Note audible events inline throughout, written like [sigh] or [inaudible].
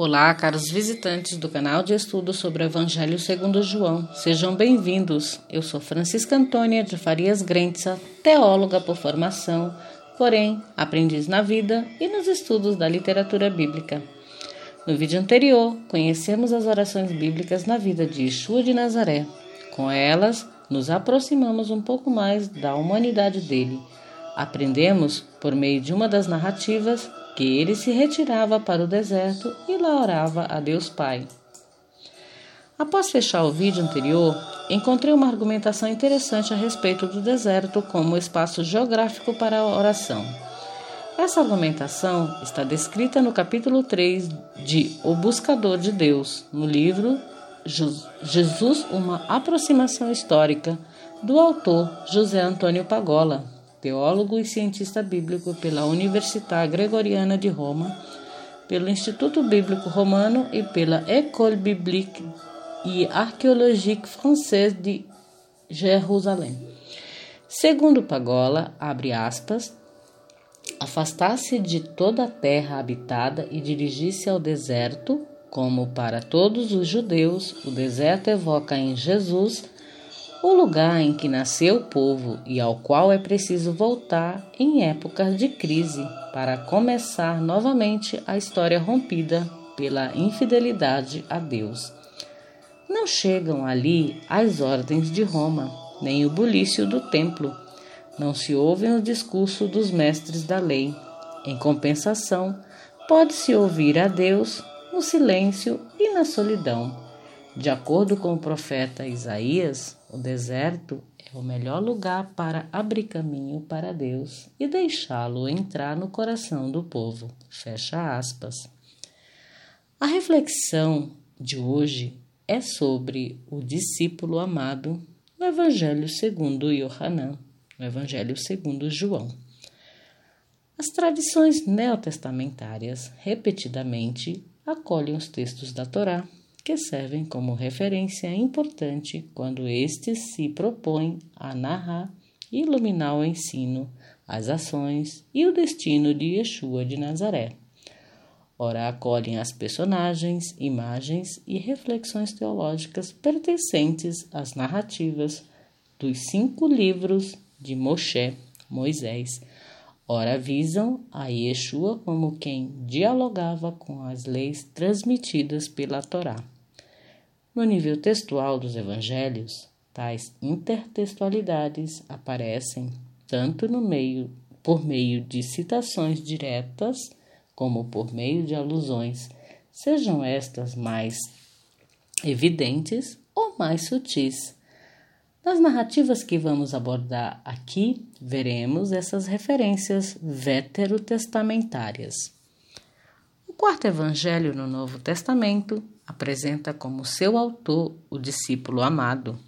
Olá, caros visitantes do canal de estudo sobre o Evangelho segundo João. Sejam bem-vindos. Eu sou Francisca Antônia de Farias Grentza, teóloga por formação, porém aprendiz na vida e nos estudos da literatura bíblica. No vídeo anterior, conhecemos as orações bíblicas na vida de Yeshua de Nazaré. Com elas, nos aproximamos um pouco mais da humanidade dele. Aprendemos, por meio de uma das narrativas, que ele se retirava para o deserto e lá orava a Deus Pai. Após fechar o vídeo anterior, encontrei uma argumentação interessante a respeito do deserto como espaço geográfico para a oração. Essa argumentação está descrita no capítulo 3 de O Buscador de Deus, no livro Jesus, uma aproximação histórica, do autor José Antônio Pagola teólogo e cientista bíblico pela Universidade Gregoriana de Roma, pelo Instituto Bíblico Romano e pela École Biblique et Archéologique Française de Jerusalém. Segundo Pagola, abre aspas, afastar-se de toda a terra habitada e dirigir-se ao deserto, como para todos os judeus, o deserto evoca em Jesus o lugar em que nasceu o povo e ao qual é preciso voltar em épocas de crise para começar novamente a história rompida pela infidelidade a Deus. Não chegam ali as ordens de Roma, nem o bulício do templo. Não se ouvem o discurso dos mestres da lei. Em compensação, pode-se ouvir a Deus no silêncio e na solidão de acordo com o profeta Isaías, o deserto é o melhor lugar para abrir caminho para Deus e deixá-lo entrar no coração do povo. Fecha aspas. A reflexão de hoje é sobre o discípulo amado no Evangelho segundo Yohanan, no Evangelho segundo João. As tradições neotestamentárias repetidamente acolhem os textos da Torá que servem como referência importante quando este se propõe a narrar e iluminar o ensino, as ações e o destino de Yeshua de Nazaré. Ora, acolhem as personagens, imagens e reflexões teológicas pertencentes às narrativas dos cinco livros de Moshe, Moisés. Ora, visam a Yeshua como quem dialogava com as leis transmitidas pela Torá. No nível textual dos evangelhos, tais intertextualidades aparecem tanto no meio por meio de citações diretas como por meio de alusões, sejam estas mais evidentes ou mais sutis. Nas narrativas que vamos abordar aqui, veremos essas referências veterotestamentárias. O quarto evangelho no Novo Testamento apresenta como seu autor o discípulo amado.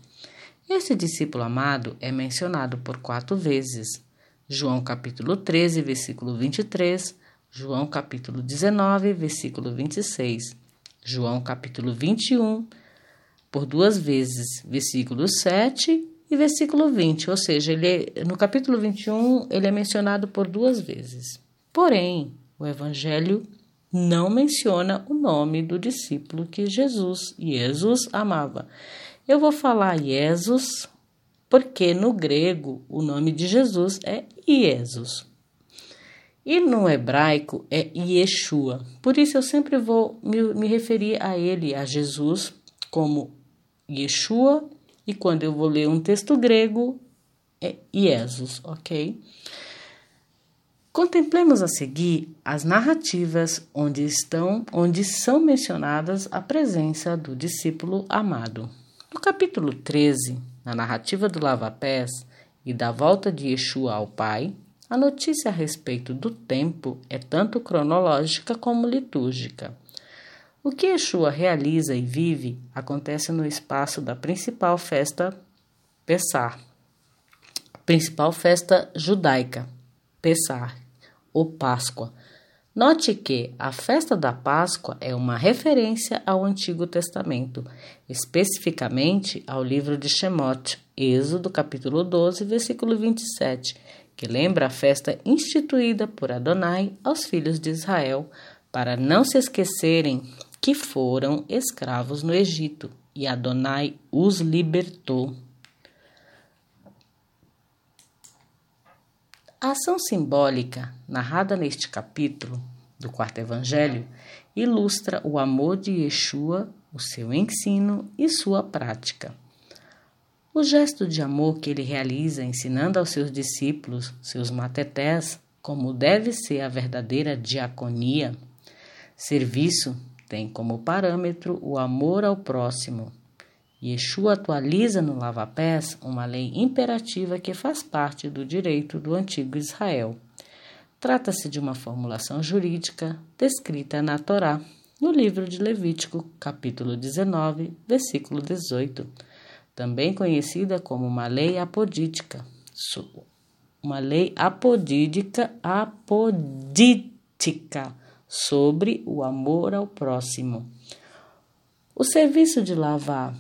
Esse discípulo amado é mencionado por quatro vezes: João capítulo 13, versículo 23, João capítulo 19, versículo 26, João capítulo 21, por duas vezes, versículo 7 e versículo 20, ou seja, ele é, no capítulo 21 ele é mencionado por duas vezes. Porém, o evangelho não menciona o nome do discípulo que Jesus, Jesus amava. Eu vou falar Jesus porque no grego o nome de Jesus é Jesus. E no hebraico é Yeshua. Por isso eu sempre vou me, me referir a ele, a Jesus, como Yeshua. E quando eu vou ler um texto grego, é Jesus, ok? Contemplemos a seguir as narrativas onde estão, onde são mencionadas a presença do discípulo amado. No capítulo 13, na narrativa do lava-pés e da volta de Yeshua ao Pai, a notícia a respeito do tempo é tanto cronológica como litúrgica. O que Yeshua realiza e vive acontece no espaço da principal festa Pessar, principal festa judaica, Pessar, ou Páscoa. Note que a festa da Páscoa é uma referência ao Antigo Testamento, especificamente ao livro de Shemot, Êxodo capítulo 12, versículo 27, que lembra a festa instituída por Adonai aos filhos de Israel para não se esquecerem que foram escravos no Egito e Adonai os libertou. A ação simbólica narrada neste capítulo do quarto evangelho ilustra o amor de Yeshua, o seu ensino e sua prática. O gesto de amor que ele realiza ensinando aos seus discípulos, seus matetés, como deve ser a verdadeira diaconia, serviço tem como parâmetro o amor ao próximo. Yeshua atualiza no lava-pés uma lei imperativa que faz parte do direito do antigo Israel. Trata-se de uma formulação jurídica descrita na Torá, no livro de Levítico, capítulo 19, versículo 18 também conhecida como uma lei apodítica. Uma lei apodídica, apodítica sobre o amor ao próximo. O serviço de lavar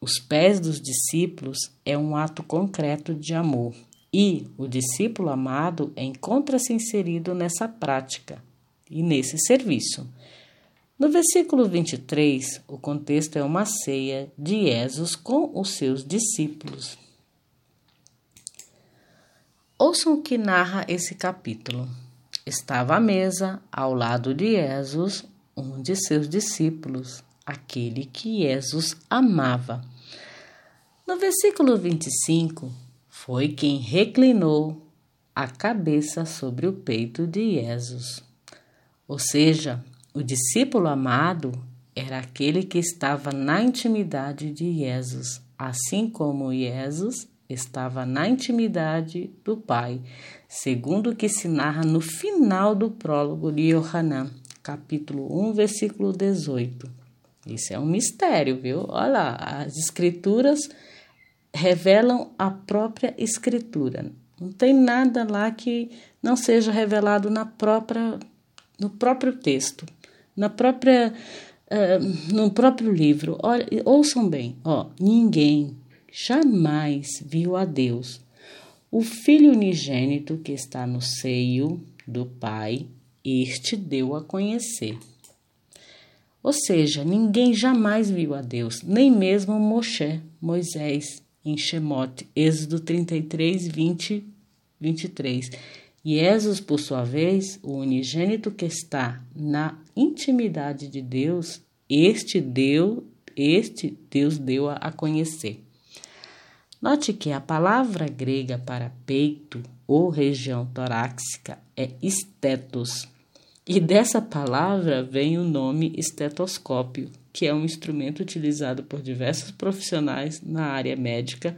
os pés dos discípulos é um ato concreto de amor e o discípulo amado encontra-se inserido nessa prática e nesse serviço. No versículo 23, o contexto é uma ceia de Jesus com os seus discípulos. Ouçam o que narra esse capítulo. Estava à mesa, ao lado de Jesus, um de seus discípulos, aquele que Jesus amava. No versículo 25, foi quem reclinou a cabeça sobre o peito de Jesus. Ou seja, o discípulo amado era aquele que estava na intimidade de Jesus, assim como Jesus estava na intimidade do Pai, segundo o que se narra no final do prólogo de Yohanan, capítulo 1, versículo 18. Isso é um mistério, viu? Olha as escrituras revelam a própria escritura. Não tem nada lá que não seja revelado na própria no próprio texto na própria uh, no próprio livro. Olha, ouçam bem, ó, ninguém jamais viu a Deus. O Filho unigênito que está no seio do Pai, este deu a conhecer. Ou seja, ninguém jamais viu a Deus, nem mesmo Moshe, Moisés, em Shemote, Êxodo 33, 20, 23. Jesus, por sua vez, o unigênito que está na intimidade de Deus, este deu, este Deus deu a conhecer. Note que a palavra grega para peito ou região torácica é estetos, e dessa palavra vem o nome estetoscópio, que é um instrumento utilizado por diversos profissionais na área médica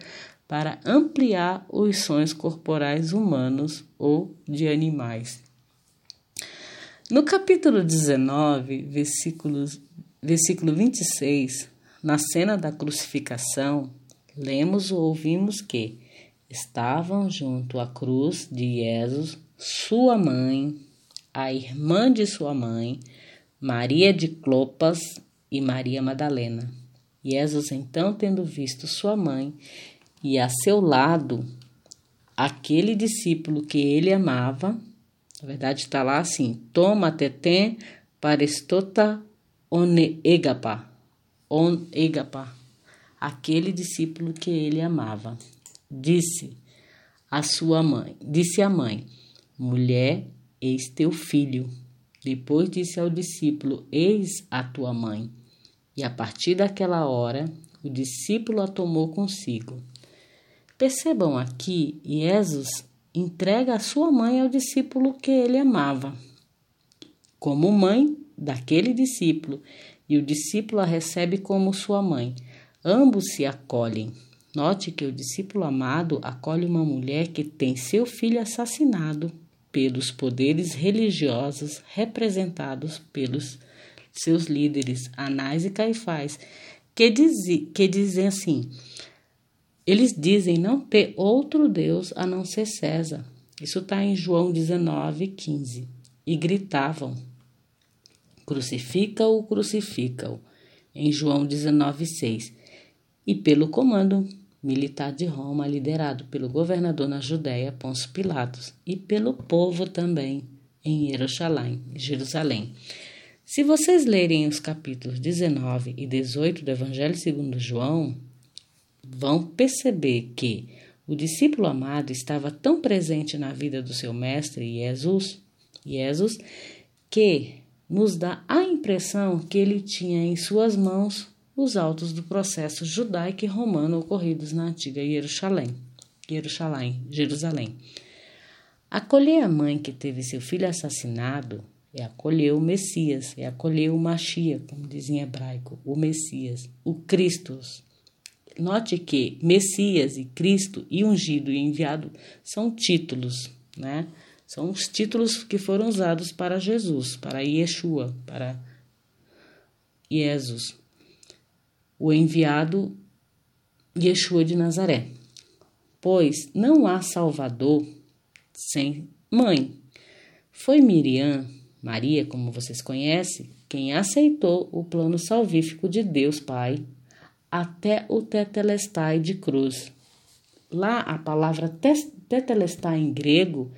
para ampliar os sons corporais humanos ou de animais. No capítulo 19, versículos, versículo 26, na cena da crucificação, lemos ou ouvimos que estavam junto à cruz de Jesus sua mãe, a irmã de sua mãe, Maria de Clopas e Maria Madalena. Jesus, então, tendo visto sua mãe e a seu lado aquele discípulo que ele amava. Na verdade, está lá assim: toma tetem parestota onegapa. Onegapa. Aquele discípulo que ele amava. Disse a sua mãe, disse a mãe: Mulher, eis teu filho. Depois disse ao discípulo: Eis a tua mãe. E a partir daquela hora, o discípulo a tomou consigo. Percebam aqui, Jesus entrega a sua mãe ao discípulo que ele amava, como mãe daquele discípulo, e o discípulo a recebe como sua mãe. Ambos se acolhem. Note que o discípulo amado acolhe uma mulher que tem seu filho assassinado pelos poderes religiosos representados pelos seus líderes, Anás e Caifás, que, que dizem assim: eles dizem não ter outro Deus a não ser César. Isso está em João 19, 15. E gritavam: Crucifica-o, crucifica-o. Em João 19, 6. E pelo comando militar de Roma, liderado pelo governador na Judéia, Pôncio Pilatos, e pelo povo também em Jerusalém. Jerusalém. Se vocês lerem os capítulos 19 e 18 do Evangelho segundo João, vão perceber que o discípulo amado estava tão presente na vida do seu mestre Jesus, Jesus, que nos dá a impressão que ele tinha em suas mãos os autos do processo judaico e romano ocorridos na antiga Jerusalém. Jerusalém, Jerusalém. Acolher a mãe que teve seu filho assassinado é acolher o Messias, é acolher o Machia, como diz em hebraico, o Messias, o Cristo. Note que Messias e Cristo e ungido e enviado são títulos, né? São os títulos que foram usados para Jesus, para Yeshua, para Jesus, o enviado Yeshua de Nazaré. Pois não há Salvador sem mãe. Foi Miriam Maria, como vocês conhecem, quem aceitou o plano salvífico de Deus Pai até o tetelestai de cruz. Lá a palavra tetelestai em grego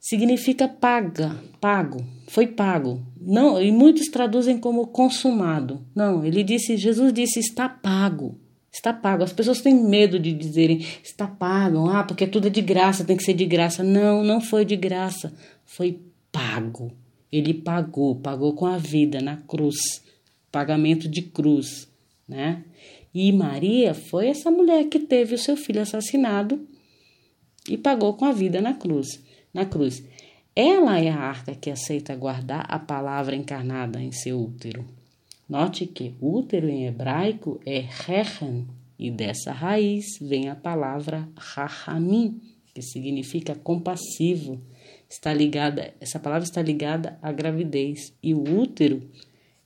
significa paga, pago, foi pago. Não, e muitos traduzem como consumado. Não, ele disse, Jesus disse está pago. Está pago. As pessoas têm medo de dizerem está pago, ah, porque tudo é de graça, tem que ser de graça. Não, não foi de graça, foi pago. Ele pagou, pagou com a vida na cruz, pagamento de cruz, né? E Maria foi essa mulher que teve o seu filho assassinado e pagou com a vida na cruz, na cruz. Ela é a arca que aceita guardar a palavra encarnada em seu útero. Note que útero em hebraico é rechen, e dessa raiz vem a palavra rahamim, que significa compassivo, está ligada, essa palavra está ligada à gravidez e o útero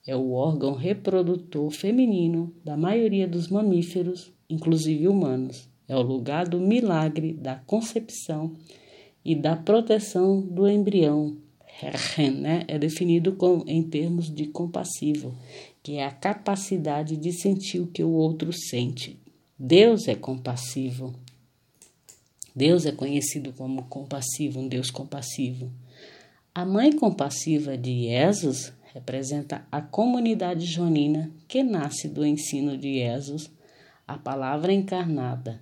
é o órgão reprodutor feminino da maioria dos mamíferos, inclusive humanos. É o lugar do milagre da concepção e da proteção do embrião. Né? É definido com, em termos de compassivo, que é a capacidade de sentir o que o outro sente. Deus é compassivo. Deus é conhecido como compassivo, um Deus compassivo. A mãe compassiva de Jesus representa a comunidade jonina que nasce do ensino de Jesus, a palavra encarnada,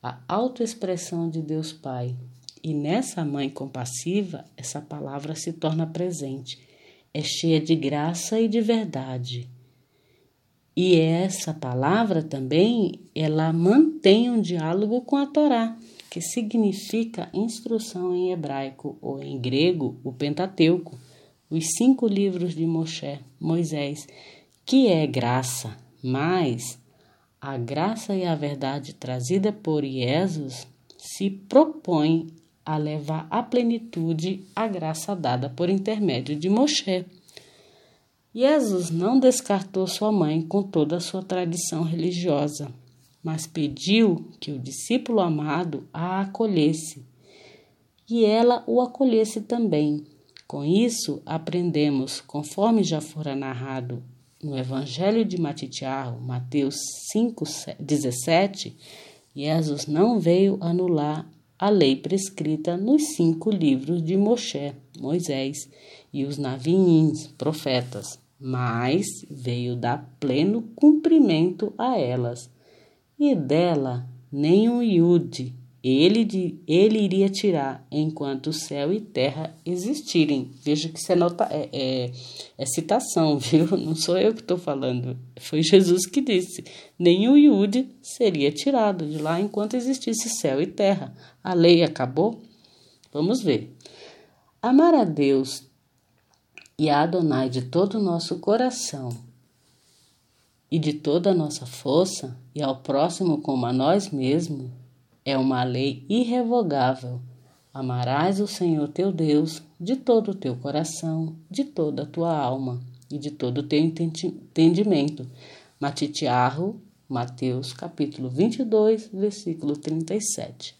a autoexpressão de Deus Pai. E nessa mãe compassiva, essa palavra se torna presente, é cheia de graça e de verdade. E essa palavra também, ela mantém um diálogo com a Torá que significa instrução em hebraico ou em grego, o Pentateuco, os cinco livros de Moshe, Moisés, que é graça, mas a graça e a verdade trazida por Jesus se propõe a levar à plenitude a graça dada por intermédio de Moshe. Jesus não descartou sua mãe com toda a sua tradição religiosa mas pediu que o discípulo amado a acolhesse e ela o acolhesse também. Com isso, aprendemos, conforme já fora narrado no Evangelho de Matitiarro, Mateus 5:17, Jesus não veio anular a lei prescrita nos cinco livros de Moshe, Moisés e os naviins, profetas, mas veio dar pleno cumprimento a elas. E dela nem um iude ele, ele iria tirar enquanto céu e terra existirem. Veja que isso é, nota, é, é, é citação, [laughs] viu? Não sou eu que estou falando. Foi Jesus que disse: nenhum iude seria tirado de lá enquanto existisse céu e terra. A lei acabou? Vamos ver. Amar a Deus e a Adonai de todo o nosso coração e de toda a nossa força, e ao próximo como a nós mesmos, é uma lei irrevogável. Amarás o Senhor teu Deus de todo o teu coração, de toda a tua alma e de todo o teu entendimento. Matitiarro, Mateus capítulo 22, versículo 37.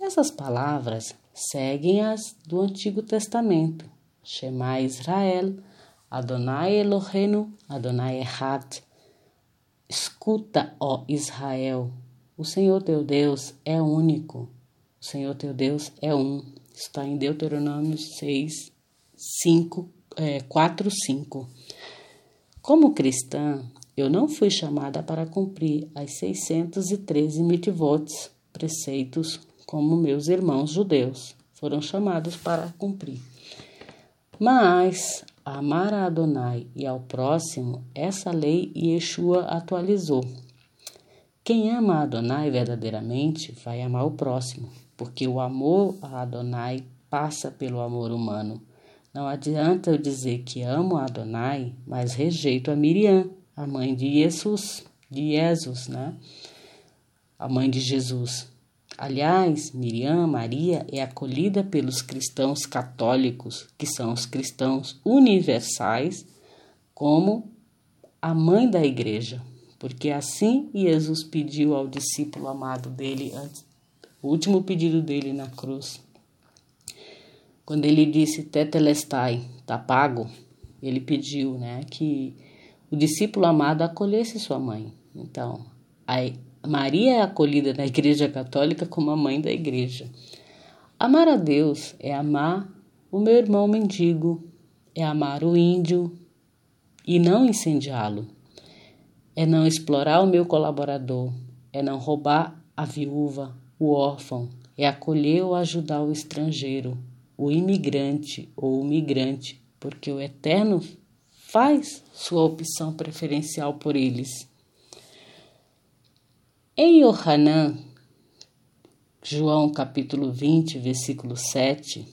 Essas palavras seguem as do Antigo Testamento. Shema Israel, Adonai Eloheinu, Adonai Echad. Escuta, ó Israel, o Senhor teu Deus é único. O Senhor teu Deus é um. Está em Deuteronômio 6, 5 é, 4, 5. Como cristã, eu não fui chamada para cumprir as 613 mitvotes, preceitos, como meus irmãos judeus foram chamados para cumprir. Mas amar a Adonai e ao próximo, essa lei Yeshua atualizou. Quem ama Adonai verdadeiramente vai amar o próximo, porque o amor a Adonai passa pelo amor humano. Não adianta eu dizer que amo Adonai, mas rejeito a Miriam, a mãe de Jesus, de Jesus, né? A mãe de Jesus. Aliás, Miriam Maria é acolhida pelos cristãos católicos, que são os cristãos universais, como a mãe da igreja, porque assim Jesus pediu ao discípulo amado dele, o último pedido dele na cruz. Quando ele disse Tetelestai, tá pago, ele pediu né, que o discípulo amado acolhesse sua mãe. Então, Maria é acolhida na Igreja Católica como a mãe da Igreja. Amar a Deus é amar o meu irmão mendigo, é amar o índio e não incendiá-lo, é não explorar o meu colaborador, é não roubar a viúva, o órfão, é acolher ou ajudar o estrangeiro, o imigrante ou o migrante, porque o Eterno faz sua opção preferencial por eles. Em Yohanan, João capítulo 20, versículo 7,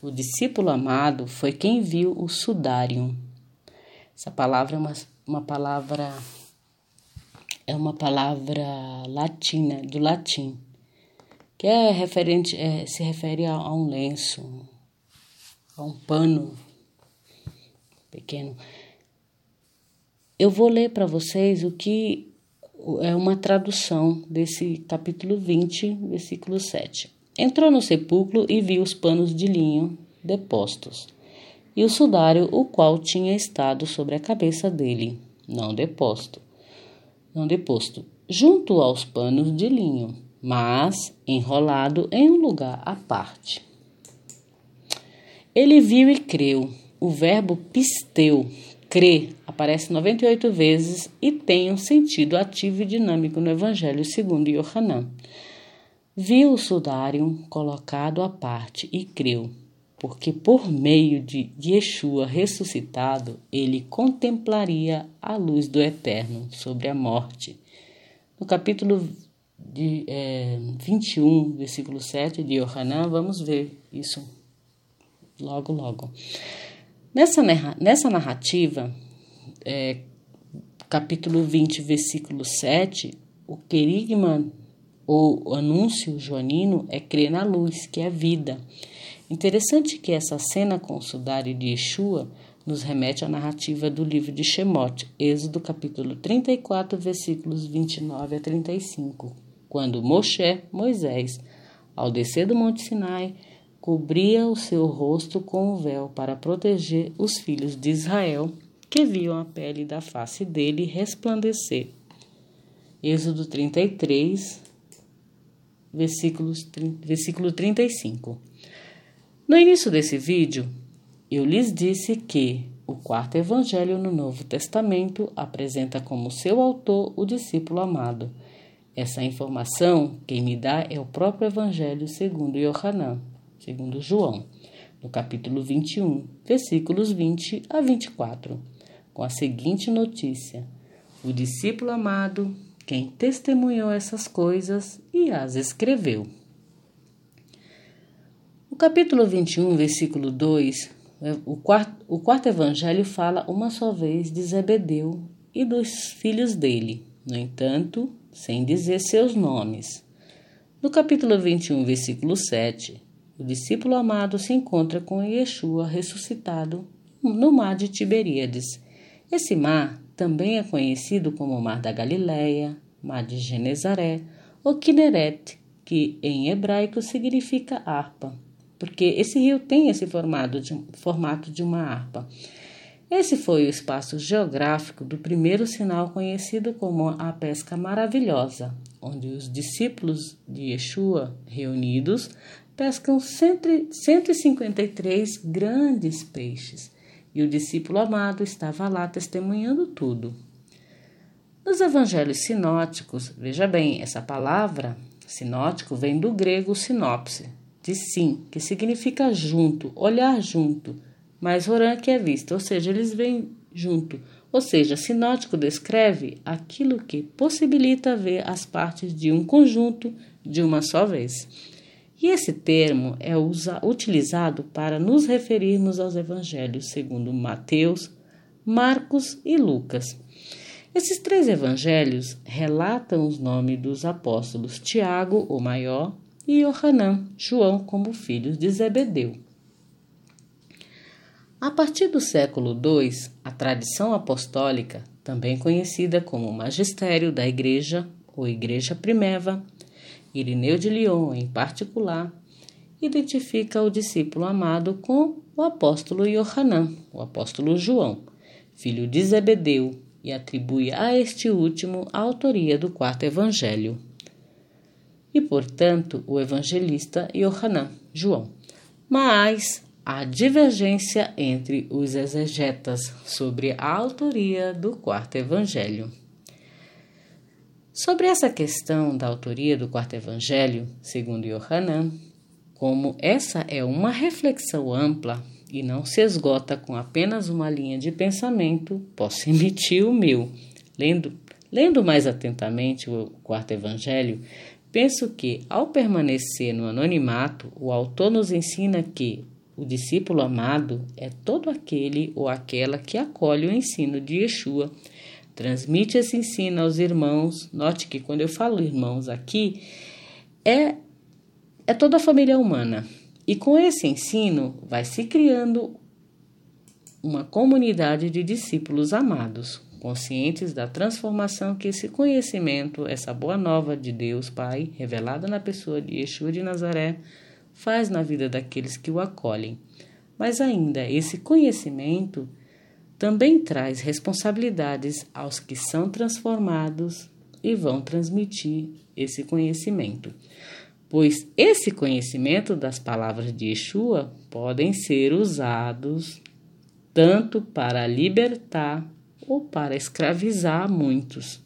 o discípulo amado foi quem viu o sudário. Essa palavra é uma, uma palavra é uma palavra latina, do latim, que é referente, é, se refere a, a um lenço, a um pano pequeno. Eu vou ler para vocês o que é uma tradução desse capítulo 20, versículo 7. Entrou no sepulcro e viu os panos de linho depostos, e o sudário, o qual tinha estado sobre a cabeça dele, não deposto, não deposto, junto aos panos de linho, mas enrolado em um lugar à parte. Ele viu e creu. O verbo pisteu, crer aparece 98 vezes e tem um sentido ativo e dinâmico no Evangelho segundo Yohanan. Viu o sudário colocado à parte e creu, porque por meio de Yeshua ressuscitado, ele contemplaria a luz do Eterno sobre a morte. No capítulo de, é, 21, versículo 7 de Yohanan, vamos ver isso logo, logo. Nessa, nessa narrativa, é, capítulo 20, versículo 7, o querigma ou anúncio joanino é crer na luz, que é vida. Interessante que essa cena com o sudário de Yeshua nos remete à narrativa do livro de Shemot, Êxodo capítulo 34, versículos 29 a 35, quando Moshe, Moisés, ao descer do Monte Sinai, cobria o seu rosto com o véu para proteger os filhos de Israel, que viam a pele da face dele resplandecer. Êxodo 33, versículos, versículo 35. No início desse vídeo, eu lhes disse que o quarto evangelho no Novo Testamento apresenta como seu autor o discípulo amado. Essa informação quem me dá é o próprio evangelho segundo Yohanan segundo João, no capítulo 21, versículos 20 a 24, com a seguinte notícia: O discípulo amado, quem testemunhou essas coisas e as escreveu. Capítulo 21, versículo 2, o quarto, o quarto evangelho fala uma só vez de Zebedeu e dos filhos dele, no entanto, sem dizer seus nomes. No capítulo 21, versículo 7, o discípulo amado se encontra com Yeshua ressuscitado no mar de Tiberíades. Esse mar também é conhecido como Mar da Galileia, Mar de Genezaré ou Kineret, que em hebraico significa harpa, porque esse rio tem esse formato de, formato de uma harpa. Esse foi o espaço geográfico do primeiro sinal conhecido como a pesca maravilhosa, onde os discípulos de Yeshua, reunidos, pescam 153 grandes peixes e o discípulo amado estava lá testemunhando tudo. Nos evangelhos sinóticos, veja bem, essa palavra sinótico vem do grego sinopse, de sim, que significa junto, olhar junto, mas oran que é vista, ou seja, eles vêm junto. Ou seja, sinótico descreve aquilo que possibilita ver as partes de um conjunto de uma só vez. E esse termo é usa, utilizado para nos referirmos aos evangelhos segundo Mateus, Marcos e Lucas. Esses três evangelhos relatam os nomes dos apóstolos Tiago, o maior, e Yohanan, João, como filhos de Zebedeu. A partir do século II, a tradição apostólica, também conhecida como Magistério da Igreja ou Igreja Primeva, Irineu de Lyon em particular, identifica o discípulo amado com o apóstolo Yohanan, o apóstolo João, filho de Zebedeu, e atribui a este último a autoria do quarto evangelho. E, portanto, o evangelista Yohanan, João. Mas há divergência entre os exegetas sobre a autoria do quarto evangelho. Sobre essa questão da autoria do quarto evangelho, segundo Yohanan, como essa é uma reflexão ampla e não se esgota com apenas uma linha de pensamento, posso emitir o meu. Lendo, lendo mais atentamente o quarto evangelho, penso que, ao permanecer no anonimato, o autor nos ensina que o discípulo amado é todo aquele ou aquela que acolhe o ensino de Yeshua, transmite esse ensino aos irmãos. Note que quando eu falo irmãos aqui, é, é toda a família humana e com esse ensino vai se criando uma comunidade de discípulos amados, conscientes da transformação que esse conhecimento, essa boa nova de Deus Pai, revelada na pessoa de Yeshua de Nazaré, faz na vida daqueles que o acolhem. Mas ainda esse conhecimento também traz responsabilidades aos que são transformados e vão transmitir esse conhecimento pois esse conhecimento das palavras de Yeshua podem ser usados tanto para libertar ou para escravizar muitos.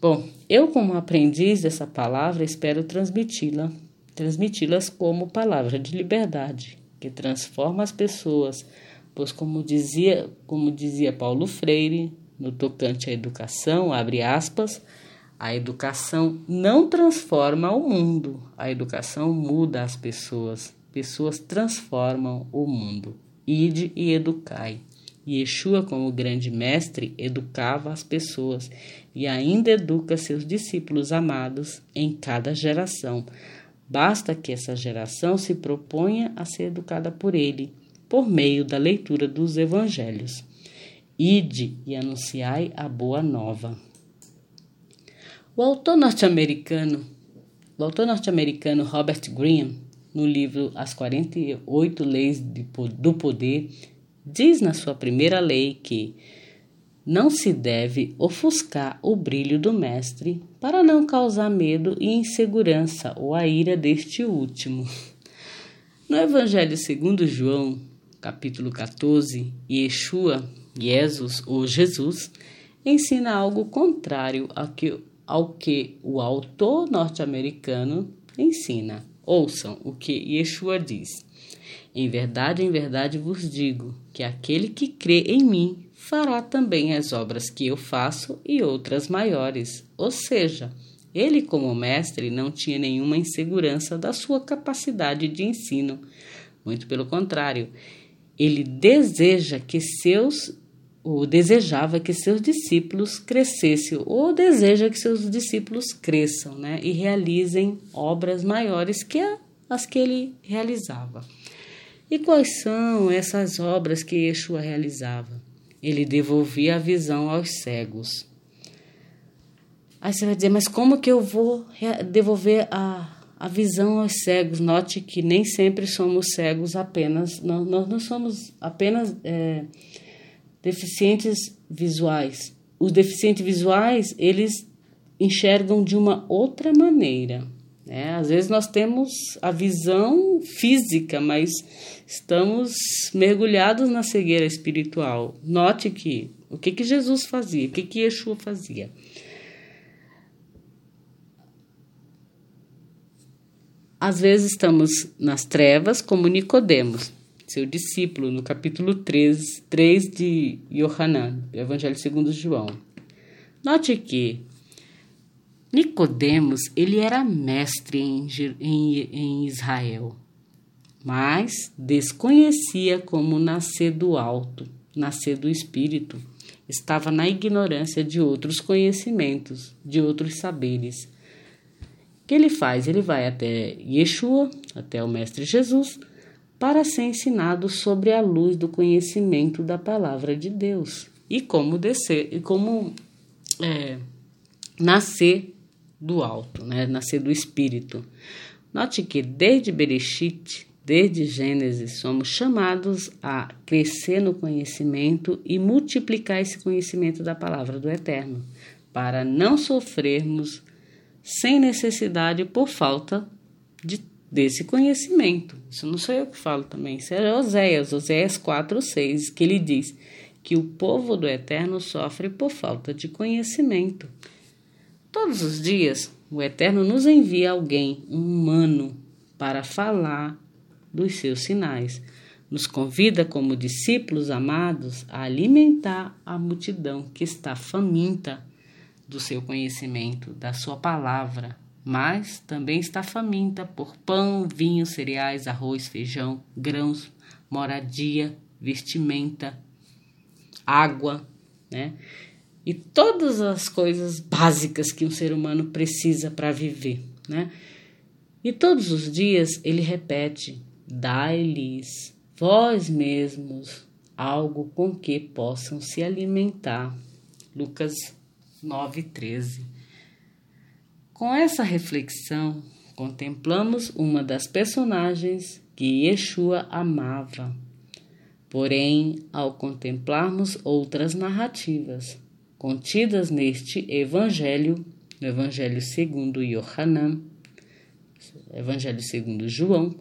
Bom, eu como aprendiz dessa palavra espero transmiti-la, transmiti-las como palavra de liberdade, que transforma as pessoas, pois como dizia, como dizia Paulo Freire, no tocante à educação, abre aspas, a educação não transforma o mundo, a educação muda as pessoas. Pessoas transformam o mundo. Ide e educai. Yeshua, como grande mestre, educava as pessoas e ainda educa seus discípulos amados em cada geração. Basta que essa geração se proponha a ser educada por ele, por meio da leitura dos evangelhos. Ide e anunciai a boa nova. O autor norte-americano, o autor norte-americano Robert Greene, no livro As 48 Leis do Poder, diz na sua primeira lei que não se deve ofuscar o brilho do mestre para não causar medo e insegurança ou a ira deste último. No Evangelho segundo João, capítulo 14, Yeshua, Jesus ou Jesus, ensina algo contrário ao que ao que o autor norte-americano ensina. Ouçam o que Yeshua diz. Em verdade, em verdade vos digo que aquele que crê em mim fará também as obras que eu faço e outras maiores. Ou seja, ele, como mestre, não tinha nenhuma insegurança da sua capacidade de ensino. Muito pelo contrário, ele deseja que seus ou desejava que seus discípulos crescessem, ou deseja que seus discípulos cresçam né, e realizem obras maiores que as que ele realizava. E quais são essas obras que Yeshua realizava? Ele devolvia a visão aos cegos. Aí você vai dizer, mas como que eu vou devolver a, a visão aos cegos? Note que nem sempre somos cegos apenas, nós, nós não somos apenas. É, deficientes visuais. Os deficientes visuais, eles enxergam de uma outra maneira. Né? Às vezes nós temos a visão física, mas estamos mergulhados na cegueira espiritual. Note que o que, que Jesus fazia, o que, que Yeshua fazia. Às vezes estamos nas trevas, como Nicodemos, seu discípulo, no capítulo 3, 3 de Yohanan, Evangelho segundo João. Note que Nicodemos, ele era mestre em, em, em Israel, mas desconhecia como nascer do alto, nascer do espírito. Estava na ignorância de outros conhecimentos, de outros saberes. O que ele faz? Ele vai até Yeshua, até o Mestre Jesus, para ser ensinado sobre a luz do conhecimento da palavra de Deus e como descer e como é, nascer do alto, né? nascer do espírito. Note que desde Bereshit, desde Gênesis, somos chamados a crescer no conhecimento e multiplicar esse conhecimento da palavra do Eterno, para não sofrermos sem necessidade por falta de, desse conhecimento. Isso não sou eu que falo também, isso é Oséias, Oséias 4, 6, que ele diz que o povo do Eterno sofre por falta de conhecimento. Todos os dias, o Eterno nos envia alguém, um humano, para falar dos seus sinais. Nos convida, como discípulos amados, a alimentar a multidão que está faminta do seu conhecimento, da sua palavra, mas também está faminta por pão, vinho, cereais, arroz, feijão, grãos, moradia, vestimenta, água, né? E todas as coisas básicas que um ser humano precisa para viver, né? E todos os dias ele repete: dai-lhes vós mesmos algo com que possam se alimentar. Lucas 9:13. Com essa reflexão, contemplamos uma das personagens que Yeshua amava. Porém, ao contemplarmos outras narrativas, contidas neste Evangelho, no Evangelho segundo Yohanan, Evangelho segundo João,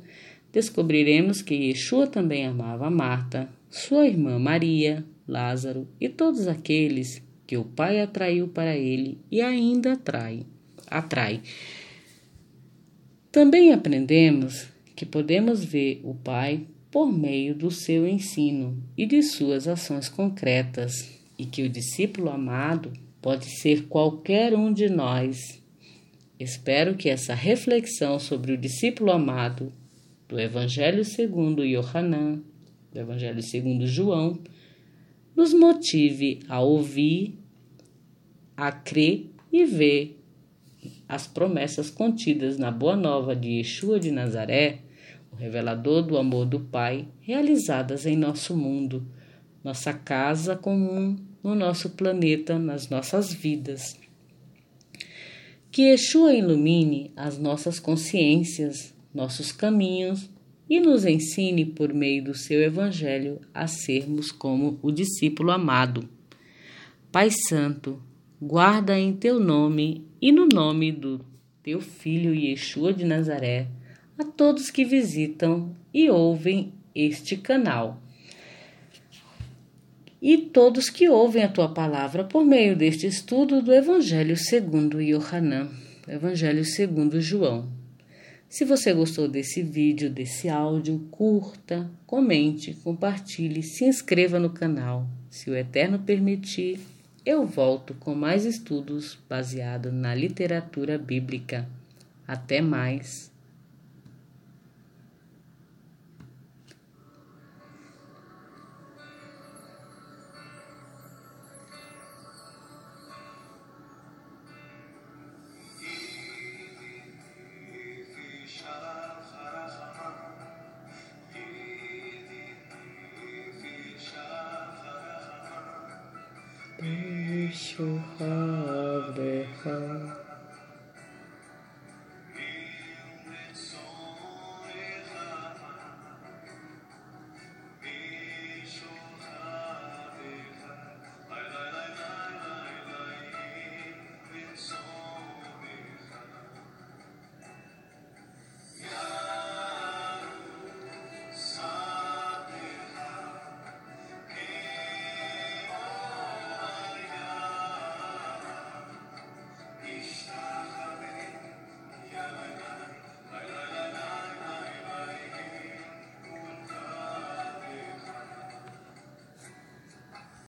descobriremos que Yeshua também amava Marta, sua irmã Maria, Lázaro e todos aqueles que o Pai atraiu para ele e ainda atrai. atrai. Também aprendemos que podemos ver o Pai por meio do seu ensino e de suas ações concretas e que o discípulo amado pode ser qualquer um de nós. Espero que essa reflexão sobre o discípulo amado do Evangelho segundo Yohanan, do Evangelho segundo João, nos motive a ouvir, a crer e ver as promessas contidas na Boa Nova de Yeshua de Nazaré, o revelador do amor do Pai, realizadas em nosso mundo, nossa casa comum no nosso planeta, nas nossas vidas. Que Yeshua ilumine as nossas consciências, nossos caminhos e nos ensine por meio do seu Evangelho a sermos como o discípulo amado. Pai Santo, guarda em teu nome e no nome do teu Filho Yeshua de Nazaré a todos que visitam e ouvem este canal e todos que ouvem a tua palavra por meio deste estudo do Evangelho segundo Yohanan, Evangelho segundo João. Se você gostou desse vídeo, desse áudio, curta, comente, compartilhe, se inscreva no canal. Se o Eterno permitir, eu volto com mais estudos baseados na literatura bíblica. Até mais. Deixa o